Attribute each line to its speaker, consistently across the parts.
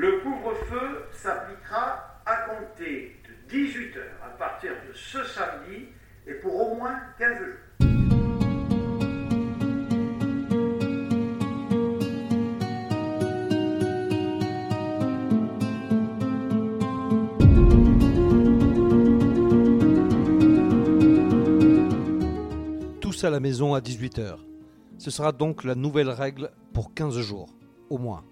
Speaker 1: Le couvre-feu s'appliquera à compter de 18h à partir de ce samedi et pour au moins 15 jours.
Speaker 2: Tous à la maison à 18h. Ce sera donc la nouvelle règle pour 15 jours, au moins.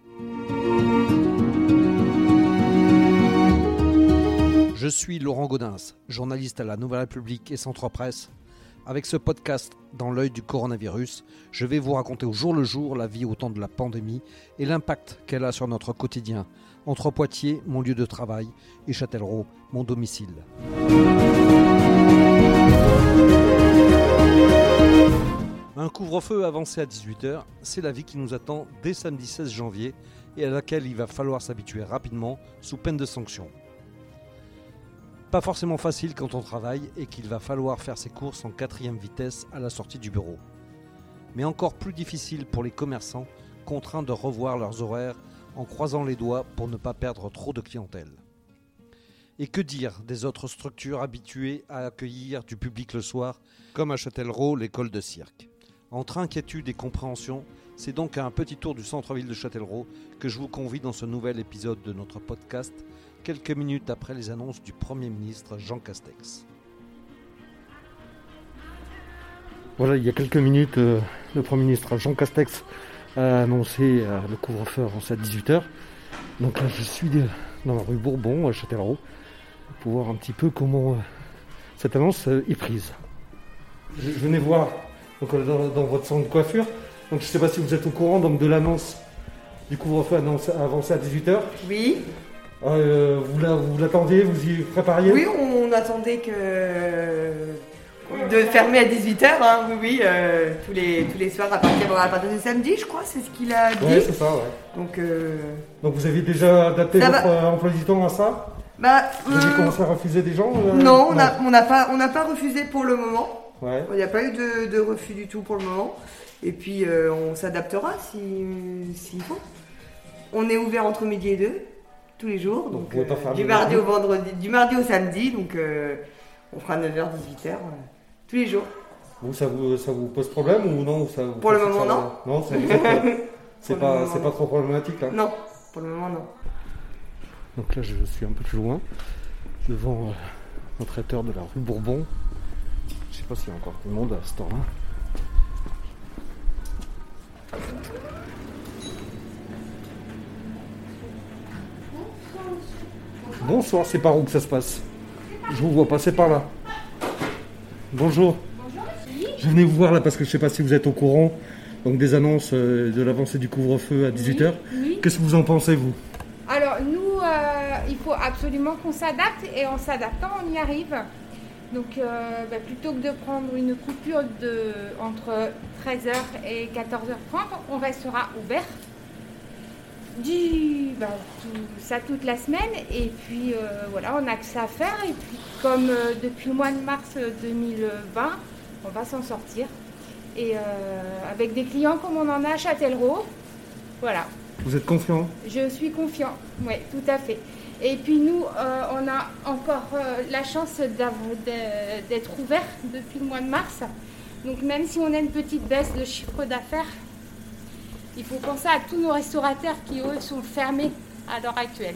Speaker 2: Je suis Laurent Gaudens, journaliste à la Nouvelle République et Centre Presse. Avec ce podcast dans l'œil du coronavirus, je vais vous raconter au jour le jour la vie au temps de la pandémie et l'impact qu'elle a sur notre quotidien, entre Poitiers, mon lieu de travail, et Châtellerault, mon domicile. Un couvre-feu avancé à 18h, c'est la vie qui nous attend dès samedi 16 janvier et à laquelle il va falloir s'habituer rapidement sous peine de sanctions. Pas forcément facile quand on travaille et qu'il va falloir faire ses courses en quatrième vitesse à la sortie du bureau. Mais encore plus difficile pour les commerçants contraints de revoir leurs horaires en croisant les doigts pour ne pas perdre trop de clientèle. Et que dire des autres structures habituées à accueillir du public le soir, comme à Châtellerault, l'école de cirque? Entre inquiétude et compréhension, c'est donc à un petit tour du centre-ville de Châtellerault que je vous convie dans ce nouvel épisode de notre podcast, quelques minutes après les annonces du Premier ministre Jean Castex.
Speaker 3: Voilà, il y a quelques minutes, euh, le Premier ministre Jean Castex a annoncé euh, le couvre-feu avancé à 18h. Donc là, je suis dans la rue Bourbon, à Châtellerault, pour voir un petit peu comment euh, cette annonce euh, est prise. Je, je venais voir donc, euh, dans, dans votre centre de coiffure. Donc je ne sais pas si vous êtes au courant donc, de l'annonce du couvre-feu annoncé- avancé à 18h.
Speaker 4: Oui,
Speaker 3: Euh, vous la- vous l'attendiez, vous y prépariez
Speaker 4: oui, on attendait que de fermer à 18h, hein, oui, oui, euh, tous, les, tous les soirs à partir, à partir de samedi, je crois, c'est ce qu'il a dit.
Speaker 3: Ouais, c'est ça, ouais.
Speaker 4: Donc, euh,
Speaker 3: Donc vous avez déjà adapté
Speaker 4: Ça
Speaker 3: votre
Speaker 4: va.
Speaker 3: emploi du temps à ça
Speaker 4: bah,
Speaker 3: Vous avez commencé à refuser des gens
Speaker 4: non, on n'a on pas, on pas refusé pour le moment.
Speaker 3: Ouais.
Speaker 4: Il n'y a pas eu de, de refus du tout pour le moment. Et puis, on s'adaptera si- s'il faut. On est ouvert entre midi et deux, tous les jours.
Speaker 3: Donc,
Speaker 4: euh, du mardi au vendredi, du mardi au samedi. Donc, euh, on fera 9h, 18h, tous les jours.
Speaker 3: Vous, ça vous, ça vous pose problème ou non ça
Speaker 4: Pour le moment,
Speaker 3: ça
Speaker 4: non.
Speaker 3: Non, euh, c'est pas, pas trop problématique. Là.
Speaker 4: Non, pour le moment, non.
Speaker 3: Donc là, je suis un peu plus loin, devant euh, un traiteur de la rue Bourbon. Je sais pas s'il y a encore du monde à ce temps-là. Bonsoir, c'est par où que ça se passe Je vous vois passer par là. Bonjour. Je venais vous voir là parce que je sais pas si vous êtes au courant donc des annonces euh, de l'avancée du couvre-feu à 18h.
Speaker 5: Oui.
Speaker 3: Qu'est-ce que vous en pensez vous?
Speaker 5: Alors nous, euh, il faut absolument qu'on s'adapte et en s'adaptant, on y arrive. Donc euh, bah, plutôt que de prendre une coupure de, entre 13h et 14h30, on restera ouvert. Du, bah, tout, ça toute la semaine et puis euh, voilà, on a que ça à faire et puis comme euh, depuis le mois de mars 2020, on va s'en sortir et euh, avec des clients comme on en a à Châtellerault, voilà.
Speaker 3: Vous êtes confiant?
Speaker 5: Je suis confiant, oui, tout à fait. Et puis nous, euh, on a encore euh, la chance d'être ouvert depuis le mois de mars. Donc même si on a une petite baisse de chiffre d'affaires, il faut penser à tous nos restaurateurs qui, eux, sont fermés à l'heure actuelle.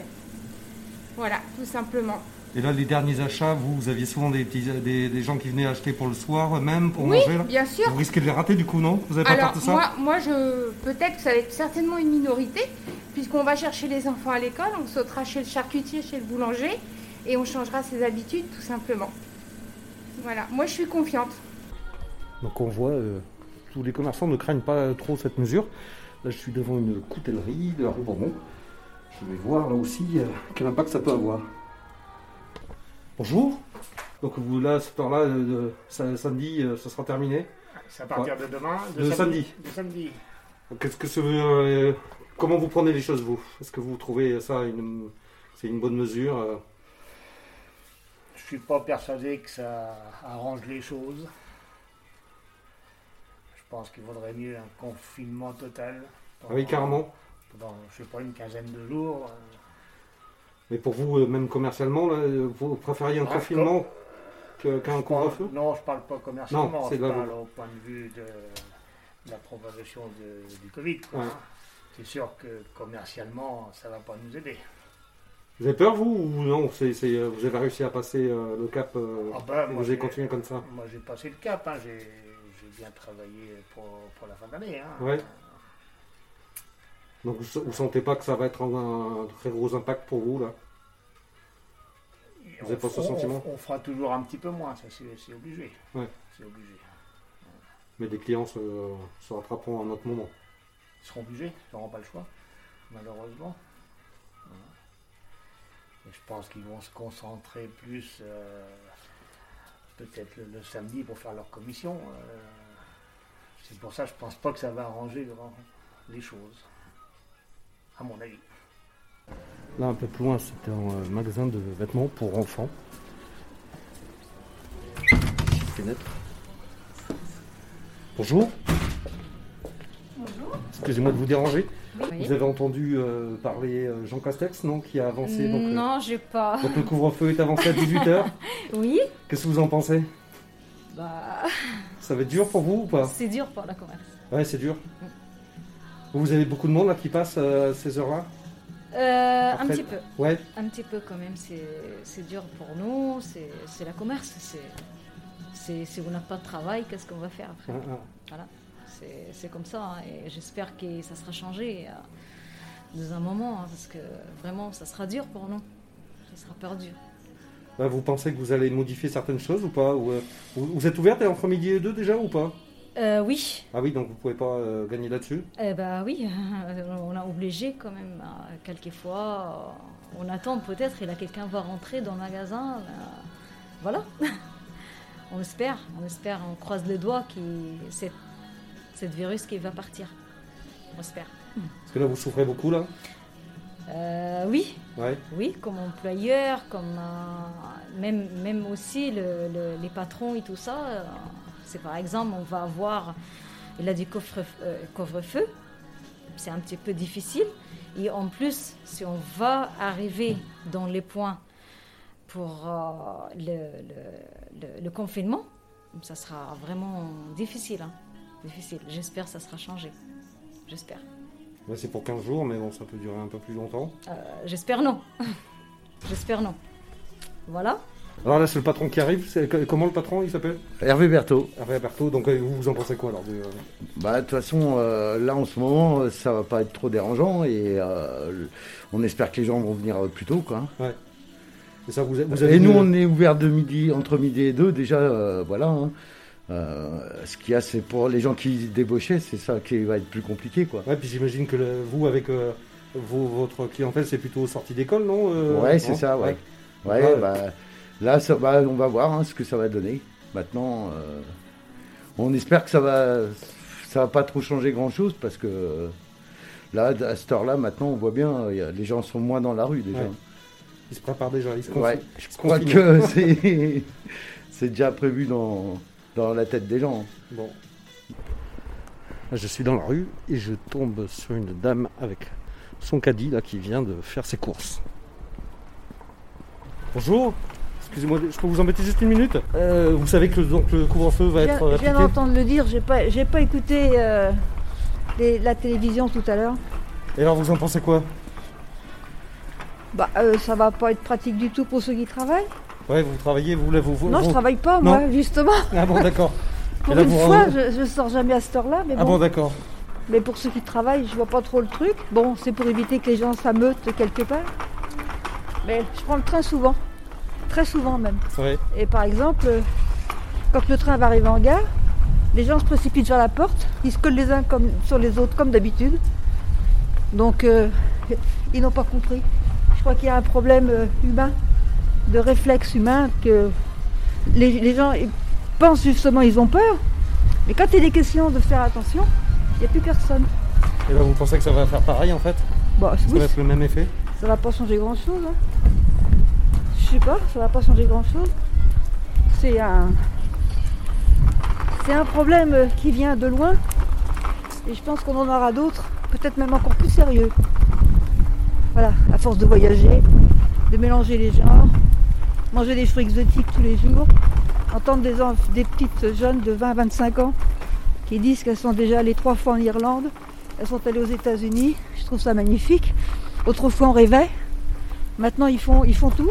Speaker 5: Voilà, tout simplement.
Speaker 3: Et là, les derniers achats, vous, vous aviez souvent des, petits- des, des gens qui venaient acheter pour le soir même, pour
Speaker 5: Oui,
Speaker 3: manger là
Speaker 5: bien sûr.
Speaker 3: Vous risquez de les rater du coup, non? Vous avez pas
Speaker 5: Alors
Speaker 3: peur de ça?
Speaker 5: moi, moi je peut-être que ça va être certainement une minorité, puisqu'on va chercher les enfants à l'école, on sautera chez le charcutier, chez le boulanger, et on changera ses habitudes tout simplement. Voilà, moi je suis confiante.
Speaker 3: Donc on voit, euh, tous les commerçants ne craignent pas trop cette mesure. Là, je suis devant une coutellerie de la rue Bourbon. Je vais voir là aussi euh, quel impact ça peut avoir. Bonjour. Donc vous là, cette heure-là, euh, ça- samedi, euh, ça sera terminé.
Speaker 6: C'est à partir de demain
Speaker 3: De samedi.
Speaker 6: De samedi.
Speaker 3: Qu'est-ce que ça veut, euh, Comment vous prenez les choses vous? Est-ce que vous trouvez ça une, c'est une bonne mesure euh?
Speaker 6: Je suis pas persuadé que ça arrange les choses. Je pense qu'il vaudrait mieux un confinement total.
Speaker 3: Ah oui, carrément.
Speaker 6: Pendant, je sais pas, une quinzaine de jours. euh,
Speaker 3: Mais pour vous, euh, même commercialement, là, euh, vous préfériez un
Speaker 6: Ah,
Speaker 3: confinement qu'un
Speaker 6: parle-
Speaker 3: couvre-feu?
Speaker 6: Non, je parle pas commercialement,
Speaker 3: Non, c'est
Speaker 6: je parle au point de vue de la propagation de- du Covid.
Speaker 3: Ouais.
Speaker 6: C'est sûr que commercialement, ça va pas nous aider.
Speaker 3: Vous avez peur, vous, ou non c'est, euh, Vous avez réussi à passer euh, le cap euh,
Speaker 6: Ah
Speaker 3: et
Speaker 6: moi,
Speaker 3: vous avez
Speaker 6: j'ai-
Speaker 3: continué comme ça?
Speaker 6: Moi, j'ai passé le cap. hein, j'ai bien travaillé pour, pour la fin d'année. Hein.
Speaker 3: Ouais. Donc vous, vous sentez pas que ça va être un, un très gros impact pour vous, là? Vous avez pas ce
Speaker 6: on-
Speaker 3: sentiment?
Speaker 6: on, on fera toujours un petit peu moins, ça c'est obligé.
Speaker 3: Ouais.
Speaker 6: C'est obligé.
Speaker 3: Mais les clients se, se rattraperont à un autre moment.
Speaker 6: Ils seront obligés, ils n'auront pas le choix, malheureusement. Et je pense qu'ils vont se concentrer plus, euh, peut-être le, le samedi, pour faire leur commission. euh. C'est pour ça que je pense pas que ça va arranger grand- les choses, à mon avis.
Speaker 3: Là, un peu plus loin, c'était un euh, magasin de vêtements pour enfants. Fenêtre. Bonjour.
Speaker 7: Bonjour.
Speaker 3: Excusez-moi de vous déranger.
Speaker 7: Oui.
Speaker 3: Vous avez entendu euh, parler euh, Jean Castex, non Qui a avancé. Donc, euh,
Speaker 7: Non, j'ai pas.
Speaker 3: donc le couvre-feu est avancé à 18h.
Speaker 7: Oui
Speaker 3: Qu'est-ce que vous en pensez?
Speaker 7: Bah,
Speaker 3: Ça va être dur pour vous ou pas
Speaker 7: c'est dur pour la commerce.
Speaker 3: Ouais, c'est dur. Vous avez beaucoup de monde là qui passe euh, ces heures-là
Speaker 7: Euh, un petit peu.
Speaker 3: Ouais.
Speaker 7: Un petit peu quand même. C'est dur pour nous. C'est la commerce. C'est si on n'a pas de travail, qu'est-ce qu'on va faire après
Speaker 3: Ah, ah.
Speaker 7: Voilà. C'est c'est comme ça. hein, Et j'espère que ça sera changé euh, dans un moment. hein, parce que vraiment, ça sera dur pour nous. Ça sera perdu.
Speaker 3: Bah, vous pensez que vous allez modifier certaines choses ou pas Ou, euh, vous, êtes ouverte entre midi et deux déjà ou pas
Speaker 7: Euh, oui.
Speaker 3: Ah oui, donc vous pouvez pas euh, gagner là-dessus
Speaker 7: Eh ben oui, on a obligé quand même. euh, Quelquefois, on attend peut-être et là quelqu'un va rentrer dans le magasin. voilà. on espère, on espère, on croise les doigts que c'est cette virus qui va partir. On espère.
Speaker 3: Parce que là, vous souffrez beaucoup là
Speaker 7: Euh, oui,
Speaker 3: Ouais.
Speaker 7: oui, comme employeur, comme euh, même, même aussi le- le- les patrons et tout ça. euh, c'est par exemple, on va avoir, il a euh, couvre-feu, c'est un petit peu difficile. Et en plus, si on va arriver dans les points pour euh, le confinement, ça sera vraiment difficile. hein. Difficile. J'espère que ça sera changé. J'espère.
Speaker 3: Là, c'est pour 15 jours, mais bon, ça peut durer un peu plus longtemps.
Speaker 7: Euh, J'espère non. J'espère non. Voilà.
Speaker 3: Alors là, c'est le patron qui arrive. Comment le patron il s'appelle?
Speaker 8: Hervé Berthaud.
Speaker 3: Hervé Berthaud. Donc, euh, vous, vous en pensez quoi alors de-
Speaker 8: Bah, de toute façon, euh, là en ce moment, euh, ça va pas être trop dérangeant et euh, on espère que les gens vont venir euh, plus tôt. Quoi.
Speaker 3: Et ça, vous, vous avez
Speaker 8: Et nous,
Speaker 3: une-
Speaker 8: on est ouvert de midi, entre midi et deux, déjà, euh, voilà. hein. Euh, ce qu'il y a, c'est pour les gens qui débauchaient, c'est ça qui va être plus compliqué. Quoi.
Speaker 3: Ouais, puis j'imagine que le- vous, avec euh, vos- votre clientèle, c'est plutôt sortie d'école, non euh,
Speaker 8: ouais, c'est ça, ouais. Ouais,
Speaker 3: Ouais.
Speaker 8: bah, là, ça va, on va voir hein, ce que ça va donner. Maintenant, euh, on espère que ça va, ça va pas trop changer grand chose parce que là, à cette heure-là, maintenant, on voit bien, il y a- les gens sont moins dans la rue déjà.
Speaker 3: Ouais. Ils se préparent déjà. Ils se confient.
Speaker 8: Ouais, je crois
Speaker 3: confinent.
Speaker 8: que c'est déjà prévu dans, dans la tête des gens.
Speaker 3: Bon. Là, je suis dans la rue et je tombe sur une dame avec son caddie là qui vient de faire ses courses. Bonjour. Excusez-moi, je peux vous embêter juste une minute? Euh, Vous savez que donc, le couvre-feu va
Speaker 9: Je viens,
Speaker 3: être euh,
Speaker 9: je viens
Speaker 3: appliqué?
Speaker 9: d'entendre le dire, j'ai pas, j'ai pas écouté euh, les- la télévision tout à l'heure.
Speaker 3: Et alors vous en pensez quoi?
Speaker 9: Bah, euh, ça va pas être pratique du tout pour ceux qui travaillent.
Speaker 3: Ouais, vous travaillez, vous voulez vous. vous-
Speaker 9: non, je travaille pas,
Speaker 3: Non.
Speaker 9: moi, justement.
Speaker 3: Ah bon, d'accord.
Speaker 9: Pour
Speaker 3: là,
Speaker 9: une
Speaker 3: vous-
Speaker 9: fois, je, je sors jamais à cette heure-là, mais
Speaker 3: Ah
Speaker 9: bon.
Speaker 3: bon, d'accord.
Speaker 9: mais pour ceux qui travaillent, je vois pas trop le truc. Bon, c'est pour éviter que les gens s'ameutent quelque part. Mais je prends le train souvent, très souvent même.
Speaker 3: Ouais.
Speaker 9: Et par exemple, euh, quand le train va arriver en gare, les gens se précipitent vers la porte, ils se collent les uns comme, sur les autres comme d'habitude. Donc euh, ils n'ont pas compris. Je crois qu'il y a un problème euh, humain, de réflexe humain, que les, les gens ils pensent justement ils ont peur. Mais quand il est des questions de faire attention, il n'y a plus personne.
Speaker 3: Et là, vous pensez que ça va faire pareil en fait?
Speaker 9: Bon,
Speaker 3: Ça
Speaker 9: oui,
Speaker 3: va être le même effet?
Speaker 9: Ça va pas changer grand chose. Je sais pas, ça va pas changer grand chose. C'est un. C'est un problème qui vient de loin. Et je pense qu'on en aura d'autres, peut-être même encore plus sérieux. Voilà, à force de voyager, de mélanger les genres, manger des fruits exotiques tous les jours, entendre des, des petites jeunes de 20-25 ans qui disent qu'elles sont déjà allées trois fois en Irlande, elles sont allées aux États-Unis, je trouve ça magnifique. Autrefois on rêvait, maintenant ils font, ils font tout,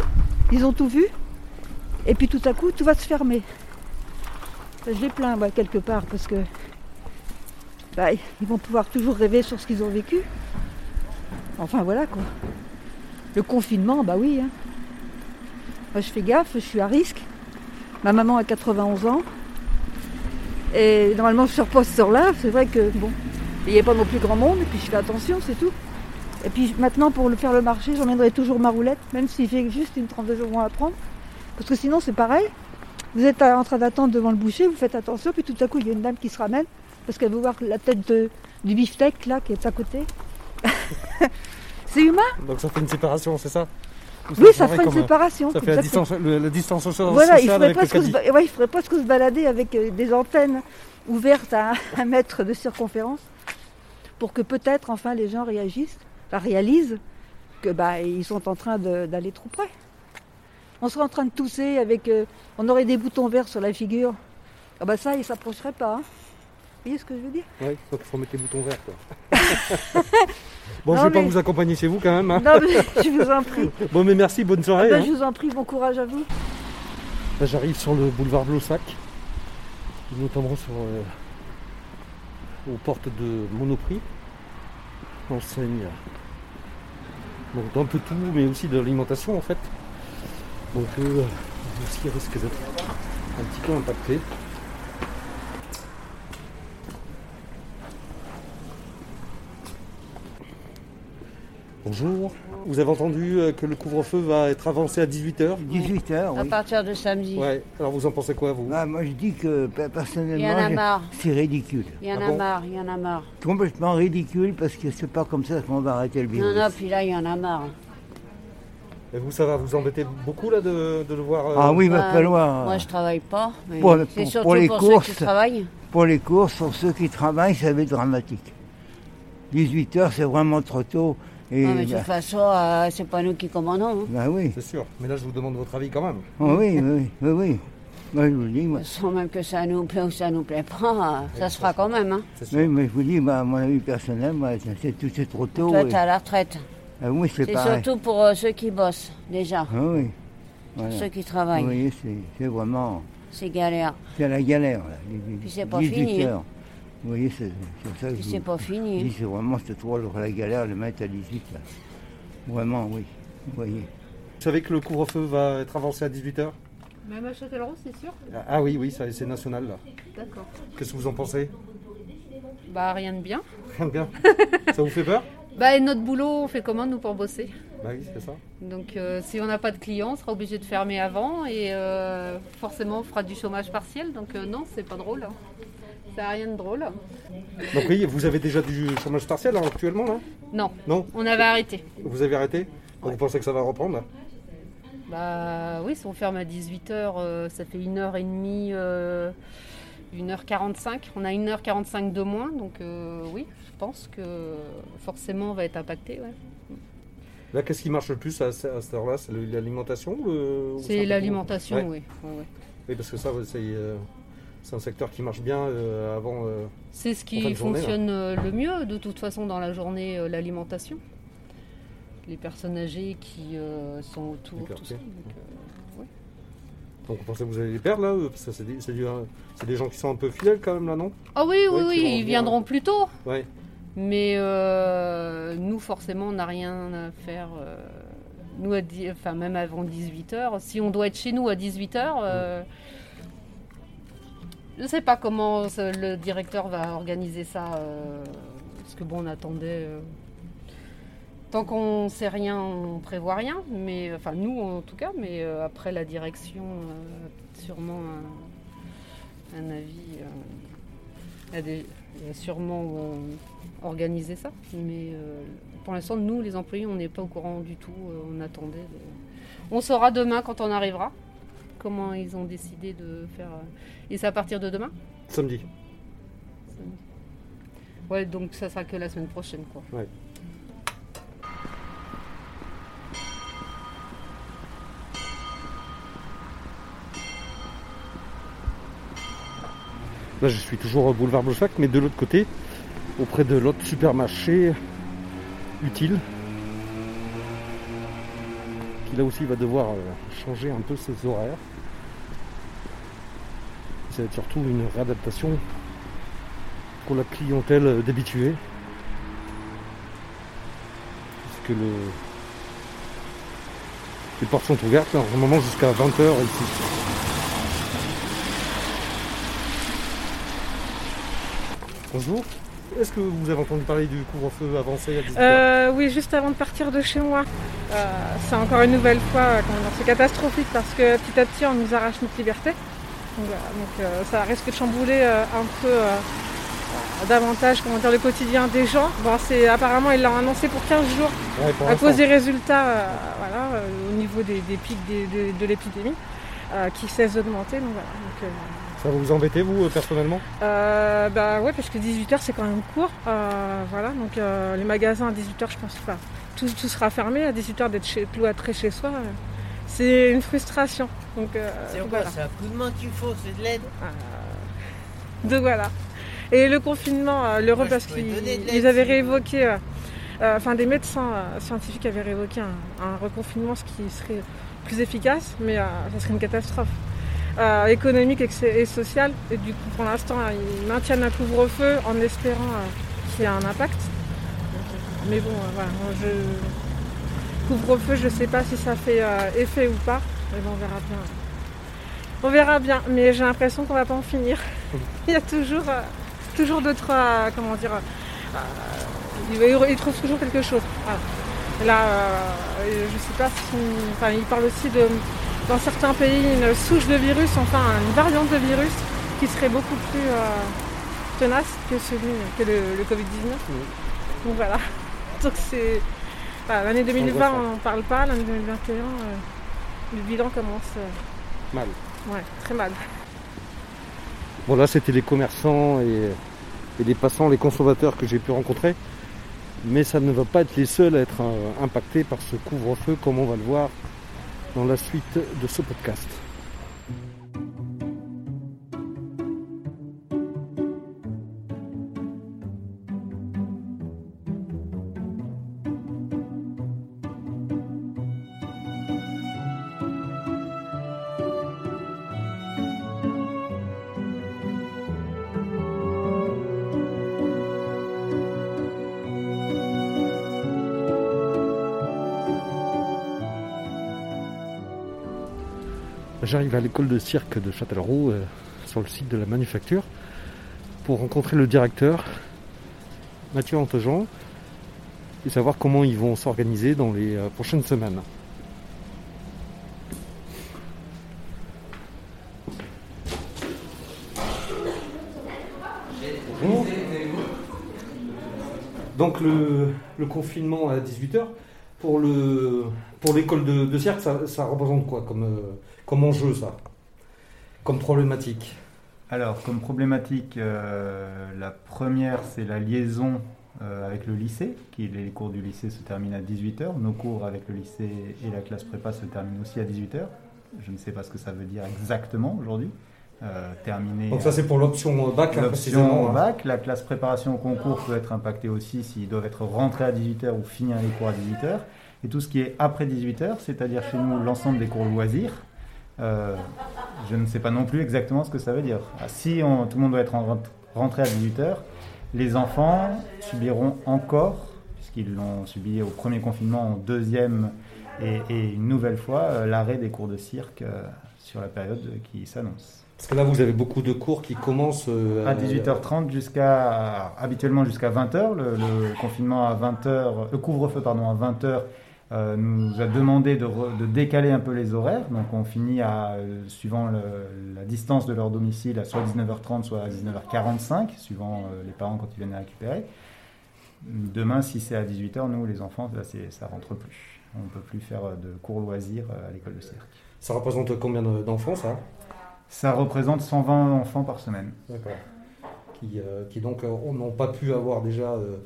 Speaker 9: ils ont tout vu, et puis tout à coup tout va se fermer. Je les plains moi, quelque part parce que bah, ils vont pouvoir toujours rêver sur ce qu'ils ont vécu. Enfin voilà quoi. Le confinement, bah oui. hein. Je fais gaffe, je suis à risque. Ma maman a 91 ans. Et normalement je repose sur là, c'est vrai que bon, il n'y a pas non plus grand monde, et puis je fais attention, c'est tout. Et puis maintenant pour faire le marché, j'emmènerai toujours ma roulette, même s'il fait juste une trentaine de secondes à prendre. Parce que sinon c'est pareil. Vous êtes en train d'attendre devant le boucher, vous faites attention, puis tout à coup il y a une dame qui se ramène, parce qu'elle veut voir la tête du beefsteak là qui est à côté. c'est humain?
Speaker 3: Donc ça fait une séparation, c'est ça?
Speaker 9: Oui, ça
Speaker 3: ferait
Speaker 9: une
Speaker 3: euh,
Speaker 9: séparation.
Speaker 3: Ça fait la distance, le- la distance sociale
Speaker 9: Voilà, il faudrait,
Speaker 3: caddie.
Speaker 9: ba- ouais, faudrait presque se balader avec euh, des antennes ouvertes à un mètre de circonférence pour que peut-être enfin les gens réagissent, enfin, réalisent que bah ils sont en train d'aller trop près. On serait en train de tousser avec, euh, on aurait des boutons verts sur la figure. Ah bah ça, ils s'approcheraient pas. hein. Vous voyez ce que je veux dire?
Speaker 3: Il faut mettre les boutons verts. Quoi. bon,
Speaker 9: Non,
Speaker 3: je vais pas vous accompagner chez vous quand même. hein.
Speaker 9: Non mais je vous en prie.
Speaker 3: Bon, mais merci, bonne
Speaker 9: Ah
Speaker 3: soirée.
Speaker 9: bah,
Speaker 3: hein.
Speaker 9: je vous en prie, bon courage à vous.
Speaker 3: Là, J'arrive sur le boulevard Blossac, notamment sur, euh, aux portes de Monoprix, enseigne donc d'un peu tout, mais aussi de l'alimentation en fait. Donc euh, aussi risque d'être un petit peu impacté. Bonjour, vous avez entendu euh, que le couvre-feu va être avancé à 18h
Speaker 10: 18h,
Speaker 7: À partir de samedi.
Speaker 3: Ouais, alors vous en pensez quoi vous?
Speaker 10: Ah, moi je dis que personnellement, c'est ridicule.
Speaker 7: Il y en
Speaker 3: Ah
Speaker 7: a
Speaker 3: bon?
Speaker 7: marre, il y en a marre.
Speaker 10: Complètement ridicule parce que c'est pas comme ça qu'on va arrêter le virus.
Speaker 7: Non, non, puis là, il y en a marre.
Speaker 3: Et vous, ça va vous embêter beaucoup là de, de le voir euh,
Speaker 10: Ah oui, il va
Speaker 7: Bah,
Speaker 10: falloir.
Speaker 7: Moi, je travaille pas. mais
Speaker 10: Pour-
Speaker 7: surtout
Speaker 10: pour les
Speaker 7: pour
Speaker 10: courses.
Speaker 7: ceux qui travaillent.
Speaker 10: Pour les courses, pour ceux qui travaillent, ça va être dramatique. 18h, c'est vraiment trop tôt. Et
Speaker 7: Non, mais de
Speaker 10: bah,
Speaker 7: toute façon, euh, c'est pas nous qui commandons. hein.
Speaker 10: bah oui.
Speaker 3: C'est sûr, mais là je vous demande votre avis quand même.
Speaker 10: Ah oui, oui, oui, oui. Je vous dis, moi,
Speaker 7: De toute façon, même que ça nous plaît ou ça nous plaît pas, euh, ça se fera quand même. Hein.
Speaker 3: Sûr.
Speaker 10: oui, mais je vous dis, bah, à mon avis personnel, moi, c'est- c'est tout c'est trop tôt.
Speaker 7: Toi,
Speaker 10: et-
Speaker 7: t'es à la retraite.
Speaker 10: Ah oui, c'est
Speaker 7: surtout pour euh, ceux qui bossent, déjà.
Speaker 10: Ah oui. Voilà.
Speaker 7: Ceux qui
Speaker 10: Vous
Speaker 7: travaillent.
Speaker 10: voyez, c'est vraiment.
Speaker 7: C'est galère.
Speaker 10: C'est la galère. Là. Les-
Speaker 7: Puis c'est pas
Speaker 10: 18
Speaker 7: fini, hein.
Speaker 10: Vous voyez, c'est ça que
Speaker 7: c'est
Speaker 10: vous
Speaker 7: pas fini. hein.
Speaker 10: C'est vraiment cette trois jours la galère, le mettre à 18. Là. Vraiment, oui. Vous voyez.
Speaker 3: Vous savez que le couvre-feu va être avancé à 18h
Speaker 11: Même à Châtellerault, c'est sûr?
Speaker 3: Ah, ah oui, oui, ça, c'est national là.
Speaker 11: D'accord.
Speaker 3: Qu'est-ce que vous en pensez?
Speaker 11: Bah rien de bien.
Speaker 3: Rien de bien? ça vous fait peur?
Speaker 11: Bah et notre boulot, on fait comment nous pour bosser?
Speaker 3: Bah oui, c'est ça.
Speaker 11: Donc euh, si on n'a pas de clients, on sera obligé de fermer avant et euh, forcément on fera du chômage partiel. Donc euh, non, c'est pas drôle. hein. Ça n'a rien de drôle.
Speaker 3: Donc oui, vous avez déjà du chômage partiel hein, actuellement là?
Speaker 11: Non,
Speaker 3: Non?
Speaker 11: On avait arrêté.
Speaker 3: Vous avez arrêté? Vous pensez que ça va reprendre?
Speaker 11: Bah oui, si on ferme à 18h, ça fait 1h30, euh, 1h45. On a 1h45 de moins, donc euh, oui, je pense que forcément on va être impacté. ouais.
Speaker 3: Là, qu'est-ce qui marche le plus à, à cette heure-là? C'est l'alimentation ou le-
Speaker 11: C'est l'alimentation,
Speaker 3: Ouais.
Speaker 11: oui. ouais, ouais.
Speaker 3: Oui, parce que ça, c'est euh, c'est un secteur qui marche bien euh, avant. euh,
Speaker 11: C'est ce qui
Speaker 3: journée,
Speaker 11: fonctionne le mieux de toute façon dans la journée, l'alimentation. Les personnes âgées qui sont autour, tout ça. donc, ouais.
Speaker 3: Donc vous pensez que vous allez les perdre là Parce que c'est des, gens qui sont un peu fidèles quand même là, non?
Speaker 11: Ah oui, oui, oui, ils viendront plus tôt.
Speaker 3: Ouais.
Speaker 11: Mais euh, nous, forcément, on n'a rien à faire. euh, nous, à enfin, même avant 18h, si on doit être chez nous à 18h, je ne sais pas comment le directeur va organiser ça. euh, parce que bon, on attendait. euh, tant qu'on sait rien, on prévoit rien. Mais enfin, nous, en tout cas. Mais euh, après, la direction, euh, sûrement un, un avis. euh, il y a sûrement organiser ça. Mais euh, pour l'instant, nous, les employés, on n'est pas au courant du tout. Euh, on attendait. On saura demain quand on arrivera comment ils ont décidé de faire. Euh, et c'est à partir de demain
Speaker 3: Samedi. Samedi.
Speaker 11: Ouais, donc ça sera que la semaine prochaine, quoi.
Speaker 3: Là, je suis toujours au boulevard Blochac, mais de l'autre côté, auprès de l'autre supermarché utile, qui là aussi va devoir euh, changer un peu ses horaires. Ça va être surtout une réadaptation pour la clientèle d'habitués. Parce que le... les portes sont ouvertes, là, normalement jusqu'à 20h ici. Bonjour. Est-ce que vous avez entendu parler du couvre-feu avancé à 18h
Speaker 12: Euh, oui, juste avant de partir de chez moi. Euh, c'est encore une nouvelle fois, euh, c'est catastrophique parce que petit à petit on nous arrache notre liberté. Donc, euh, ça risque de chambouler un peu davantage comment dire, le quotidien des gens. Bon, c'est apparemment ils l'ont annoncé pour 15 jours
Speaker 3: Ouais,
Speaker 12: à cause des résultats euh, voilà, euh, au niveau des, des pics des- de, de l'épidémie euh, qui cessent d'augmenter. Donc, voilà, donc,
Speaker 3: Ça va vous embêter, vous, euh, personnellement
Speaker 12: euh, bah ouais, parce que 18h c'est quand même court. Euh, voilà, donc euh, les magasins à 18h, je pense pas. Tout, tout sera fermé à 18h d'être chez, cloîtré chez soi. euh, c'est une frustration. Donc, euh,
Speaker 13: C'est
Speaker 12: donc
Speaker 13: quoi
Speaker 12: voilà.
Speaker 13: C'est un coup de main qu'il faut, c'est de l'aide
Speaker 12: Donc voilà. Et le confinement, euh, l'Europe, parce qu'ils
Speaker 13: donner de l'aide,
Speaker 12: ils avaient réévoqué, enfin des médecins scientifiques avaient réévoqué un, un reconfinement, ce qui serait plus efficace, mais euh, ça serait une catastrophe euh, économique et, et sociale. Et du coup, pour l'instant, ils maintiennent un couvre-feu en espérant euh, qu'il y ait un impact. Mais bon, euh, voilà, je... couvre-feu, je ne sais pas si ça fait effet ou pas, mais bon, on verra bien. On verra bien, mais j'ai l'impression qu'on va pas en finir. Il y a toujours, toujours d'autres, euh, comment dire, ils, ils trouvent toujours quelque chose. Voilà. Là, euh, je sais pas si, enfin, ils parlent aussi de, dans certains pays, une souche de virus, enfin, une variante de virus qui serait beaucoup plus euh, tenace que celui, que le, le Covid-19. Donc voilà. Donc c'est, l'année 2020,
Speaker 3: Angoissant.
Speaker 12: on n'en parle pas, l'année 2021, euh, le bilan commence. euh,
Speaker 3: Mal.
Speaker 12: Ouais, très mal.
Speaker 3: Bon là c'était les commerçants et, et les passants, les consommateurs que j'ai pu rencontrer. Mais ça ne va pas être les seuls à être impactés par ce couvre-feu comme on va le voir dans la suite de ce podcast. J'arrive à l'école de cirque de Châtellerault, euh, sur le site de la manufacture, pour rencontrer le directeur, Mathieu Antejean, et savoir comment ils vont s'organiser dans les euh, prochaines semaines. Donc le, le confinement à 18h, pour le pour l'école de, de cirque, ça, représente quoi comme, euh, comme enjeu ça? Comme problématique?
Speaker 14: Alors, comme problématique, euh, la première, c'est la liaison euh, avec le lycée, qui les cours du lycée se terminent à 18h. Nos cours avec le lycée et la classe prépa se terminent aussi à 18h. Je ne sais pas ce que ça veut dire exactement aujourd'hui. Euh, terminer.
Speaker 3: Donc ça, c'est pour l'option, bac, hein,
Speaker 14: L'option
Speaker 3: hein.
Speaker 14: bac. La classe préparation au concours peut être impactée aussi s'ils doivent être rentrés à 18h ou finir les cours à 18h. Et tout ce qui est après 18h, c'est-à-dire chez nous l'ensemble des cours loisirs, euh, je ne sais pas non plus exactement ce que ça veut dire. Ah, Si on- tout le monde doit être en- rentré à 18h, les enfants subiront encore, puisqu'ils l'ont subi au premier confinement, au deuxième et, et une nouvelle fois, euh, l'arrêt des cours de cirque sur la période qui s'annonce.
Speaker 3: Parce que là, vous avez beaucoup de cours qui commencent euh,
Speaker 14: À 18h30 jusqu'à habituellement jusqu'à 20h. Le, le confinement à 20h, le couvre-feu pardon à 20h euh, nous a demandé de, re- de décaler un peu les horaires. Donc on finit à euh, suivant le- la distance de leur domicile à soit 19h30 soit à 19h45 suivant les parents quand ils viennent à récupérer. Demain si c'est à 18h, nous les enfants là, ça rentre plus. On ne peut plus faire de cours loisirs à l'école de cirque.
Speaker 3: Ça représente combien de- d'enfants ça?
Speaker 14: Ça représente 120 enfants par semaine.
Speaker 3: D'accord. Qui, euh, qui donc euh, n'ont pas pu avoir déjà euh,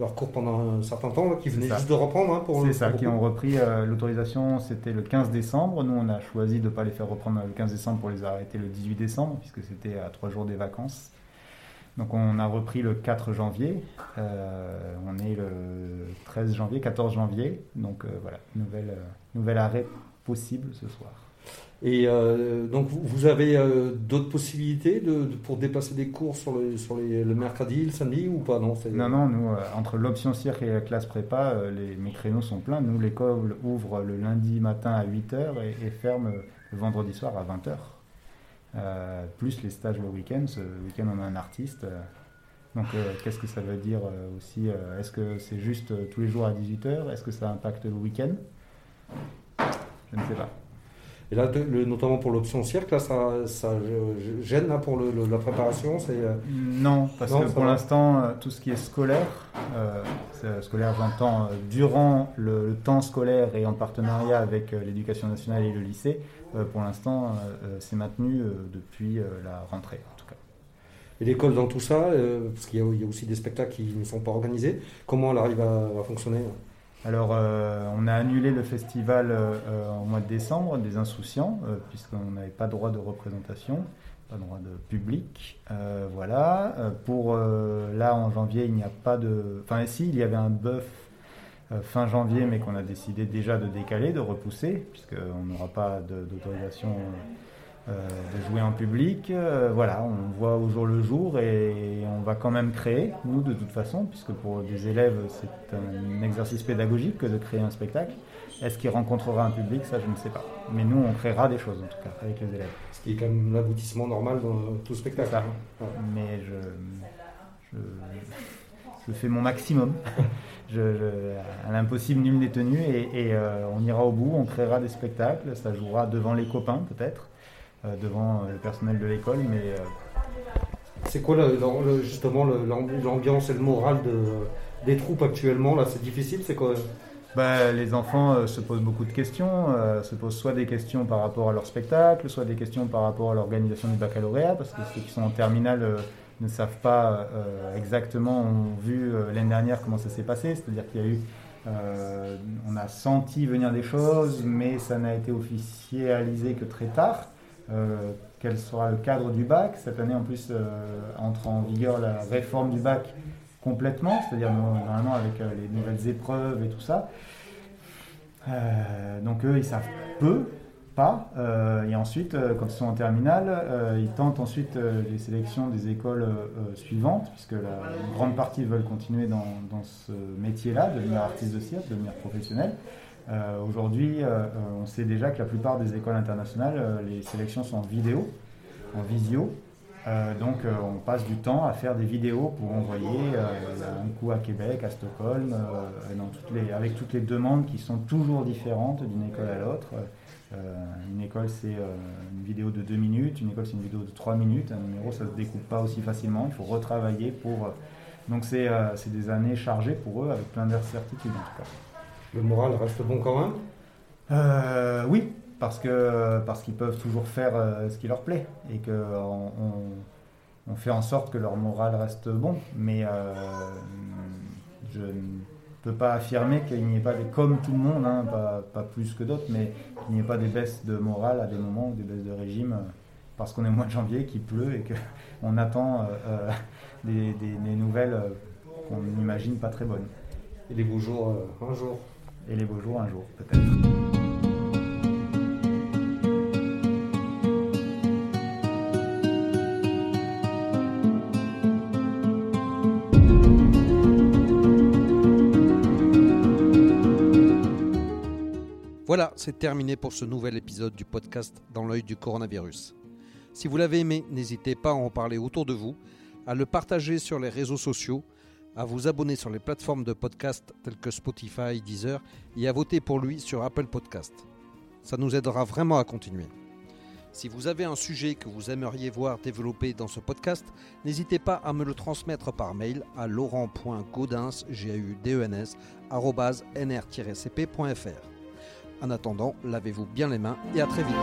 Speaker 3: leur cours pendant un certain temps, là, qui venaient juste de reprendre hein, pour
Speaker 14: C'est ça, qui ont repris l'autorisation, c'était le 15 décembre. Nous, on a choisi de ne pas les faire reprendre le 15 décembre pour les arrêter le 18 décembre, puisque c'était à trois jours des vacances. Donc, on a repris le 4 janvier. On est le 13 janvier, 14 janvier. Donc, voilà, nouvelle, nouvel arrêt possible ce soir.
Speaker 3: Et euh, donc vous, avez euh, d'autres possibilités de, pour déplacer des cours sur, le, sur les- le mercredi, le samedi ou pas? Non,
Speaker 14: Non, non, nous, euh, entre l'option cirque et la classe prépa, les, mes créneaux sont pleins. Nous, l'école ouvre le lundi matin à 8h et, et ferme le vendredi soir à 20h. Euh, plus les stages le week-end. Ce week-end, on a un artiste. donc, qu'est-ce que ça veut dire aussi Est-ce que c'est juste tous les jours à 18h Est-ce que ça impacte le week-end? Je ne sais pas.
Speaker 3: Et là, de- le- notamment pour l'option cirque, là, ça, ça euh, gêne là, pour le- le- la préparation c'est, euh,
Speaker 14: Non, parce
Speaker 3: Non,
Speaker 14: que pour
Speaker 3: va.
Speaker 14: l'instant, euh, tout ce qui est scolaire, euh, c'est- scolaire j'entends euh, durant le, le temps scolaire et en partenariat avec euh, l'éducation nationale et le lycée, euh, pour l'instant, euh, euh, c'est maintenu euh, depuis euh, la rentrée en tout cas.
Speaker 3: Et l'école dans tout ça, euh, parce qu'il y, a- il y a aussi des spectacles qui ne sont pas organisés, comment elle arrive à, à fonctionner
Speaker 14: Alors, euh, on a annulé le festival euh, euh, au mois de décembre des Insouciants, euh, puisqu'on n'avait pas droit de représentation, pas droit de public. Euh, voilà. Euh, pour euh, là, en janvier, il n'y a pas de. Enfin, si, il y avait un bœuf euh, fin janvier, mais qu'on a décidé déjà de décaler, de repousser, puisqu'on n'aura pas d'autorisation. Euh, de jouer en public. Euh, voilà, on voit au jour le jour et on va quand même créer, nous de toute façon, puisque pour des élèves c'est un exercice pédagogique que de créer un spectacle. Est-ce qu'il rencontrera un public? Ça, je ne sais pas. Mais nous, on créera des choses en tout cas avec les élèves.
Speaker 3: Ce qui est quand même l'aboutissement normal dans tout spectacle.
Speaker 14: Ça.
Speaker 3: Ouais.
Speaker 14: Mais je, je, je fais mon maximum. Je, je- à l'impossible, nul n'est tenu et, et, euh, on ira au bout, on créera des spectacles, ça jouera devant les copains peut-être, devant euh, le personnel de l'école, mais euh,
Speaker 3: C'est quoi le- le- le- justement l'ambiance et le moral de, des troupes actuellement là? C'est difficile, c'est quoi?
Speaker 14: Bah, les enfants euh, se posent beaucoup de questions, euh, se posent soit des questions par rapport à leur spectacle, soit des questions par rapport à l'organisation du baccalauréat, parce que ceux qui sont en terminale euh, ne savent pas euh, exactement, ont vu euh, l'année dernière comment ça s'est passé, c'est-à-dire qu'il y a eu, euh, on a senti venir des choses, mais ça n'a été officialisé que très tard. Euh, quel sera le cadre du bac Cette année, en plus, euh, entre en vigueur la réforme du bac complètement, c'est-à-dire normalement avec euh, les nouvelles épreuves et tout ça. Donc eux, ils savent peu, pas. Et ensuite, quand ils sont en terminale, ils tentent ensuite les sélections des écoles suivantes, puisque la grande partie veulent continuer dans, dans ce métier-là, devenir artiste de cirque, devenir professionnel. Euh, Aujourd'hui, euh, euh, on sait déjà que la plupart des écoles internationales, les sélections sont en vidéo, en visio. Donc on passe du temps à faire des vidéos pour envoyer un coup à Québec, à Stockholm, avec toutes les demandes qui sont toujours différentes d'une école à l'autre. Une école c'est une vidéo de 2 minutes, une école c'est une vidéo de 3 minutes, un numéro ça ne se découpe pas aussi facilement, il faut retravailler pour... donc c'est des années chargées pour eux avec plein d'incertitudes en tout cas.
Speaker 3: Le moral reste bon quand même?
Speaker 14: Euh, oui, parce que parce qu'ils peuvent toujours faire euh, ce qui leur plaît et que on, on- on fait en sorte que leur morale reste bon. Mais euh, je ne peux pas affirmer qu'il n'y ait pas des comme tout le monde, hein, pas, pas plus que d'autres, mais qu'il n'y ait pas des baisses de morale à des moments ou des baisses de régime. euh, Parce qu'on est au mois de janvier, qu'il pleut et qu'on attend euh, des, des- des nouvelles qu'on n'imagine pas très bonnes.
Speaker 3: Et les beaux jours euh, un jour.
Speaker 14: Et les beaux jours un jour, peut-être.
Speaker 3: Voilà, c'est terminé pour ce nouvel épisode du podcast Dans l'œil du coronavirus. Si vous l'avez aimé, n'hésitez pas à en parler autour de vous, à le partager sur les réseaux sociaux, à vous abonner sur les plateformes de podcast telles que Spotify, Deezer et à voter pour lui sur Apple Podcast. Ça nous aidera vraiment à continuer. Si vous avez un sujet que vous aimeriez voir développé dans ce podcast, n'hésitez pas à me le transmettre par mail à laurent.gaudens, e nr-cp.fr. En attendant, lavez-vous bien les mains et à très vite.